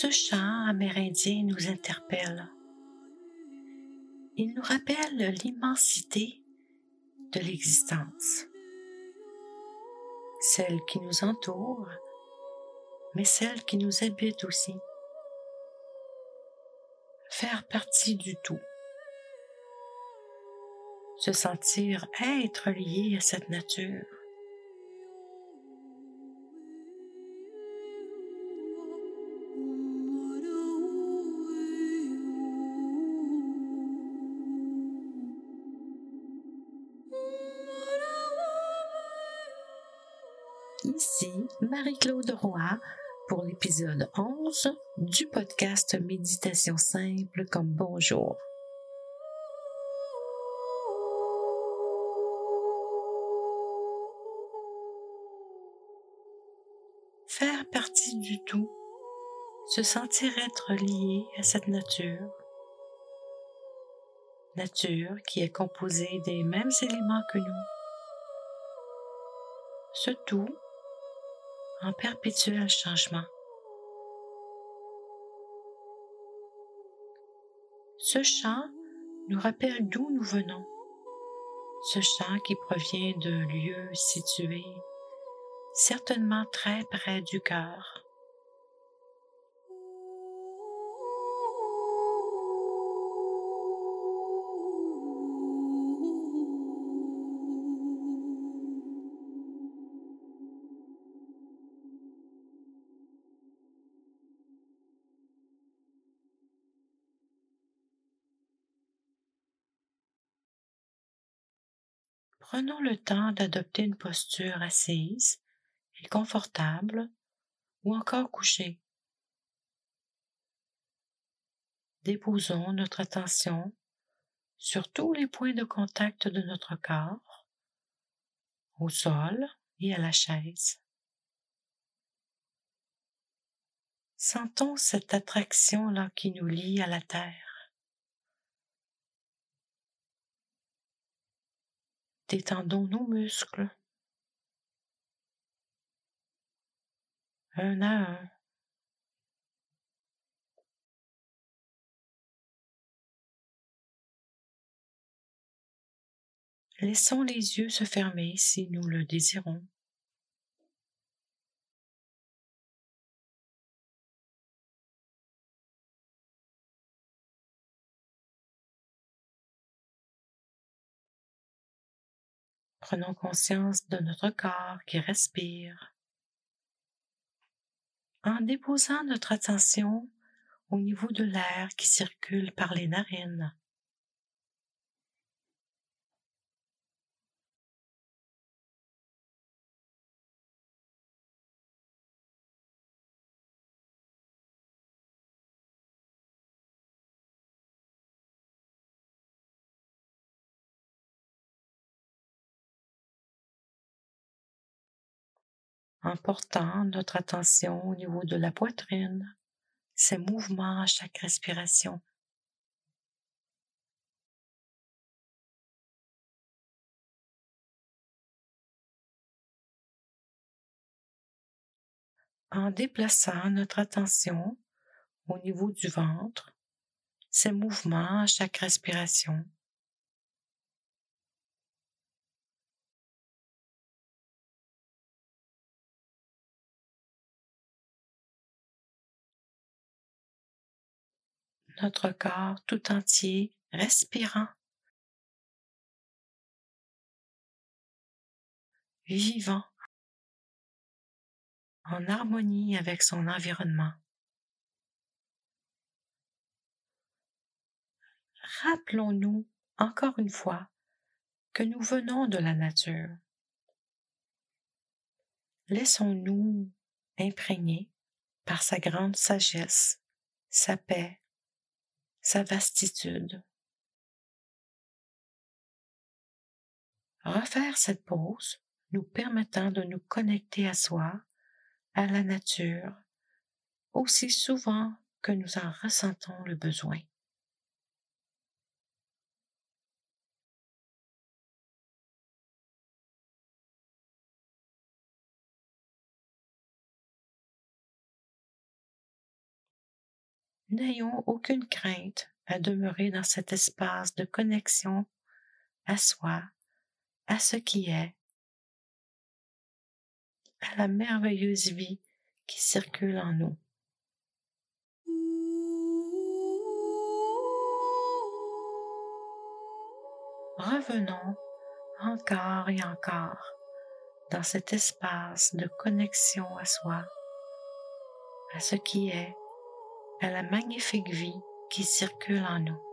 Ce chant amérindien nous interpelle. Il nous rappelle l'immensité de l'existence, celle qui nous entoure, mais celle qui nous habite aussi. Faire partie du tout, se sentir être lié à cette nature. Ici Marie-Claude Roy pour l'épisode 11 du podcast Méditation simple comme bonjour. Faire partie du tout, se sentir être lié à cette nature, nature qui est composée des mêmes éléments que nous. Ce tout en perpétuel changement. Ce chant nous rappelle d'où nous venons. Ce chant qui provient d'un lieu situé certainement très près du cœur. Prenons le temps d'adopter une posture assise et confortable ou encore couchée. Déposons notre attention sur tous les points de contact de notre corps, au sol et à la chaise. Sentons cette attraction-là qui nous lie à la terre. Détendons nos muscles. Un à un. Laissons les yeux se fermer si nous le désirons. Prenons conscience de notre corps qui respire. En déposant notre attention au niveau de l'air qui circule par les narines. En portant notre attention au niveau de la poitrine, ses mouvements à chaque respiration. En déplaçant notre attention au niveau du ventre, ses mouvements à chaque respiration. Notre corps tout entier respirant, vivant, en harmonie avec son environnement. Rappelons-nous encore une fois que nous venons de la nature. Laissons-nous imprégner par sa grande sagesse, sa paix, sa vastitude. Refaire cette pause nous permettant de nous connecter à soi, à la nature, aussi souvent que nous en ressentons le besoin. N'ayons aucune crainte à demeurer dans cet espace de connexion à soi, à ce qui est, à la merveilleuse vie qui circule en nous. Revenons encore et encore dans cet espace de connexion à soi, à ce qui est, à la magnifique vie qui circule en nous.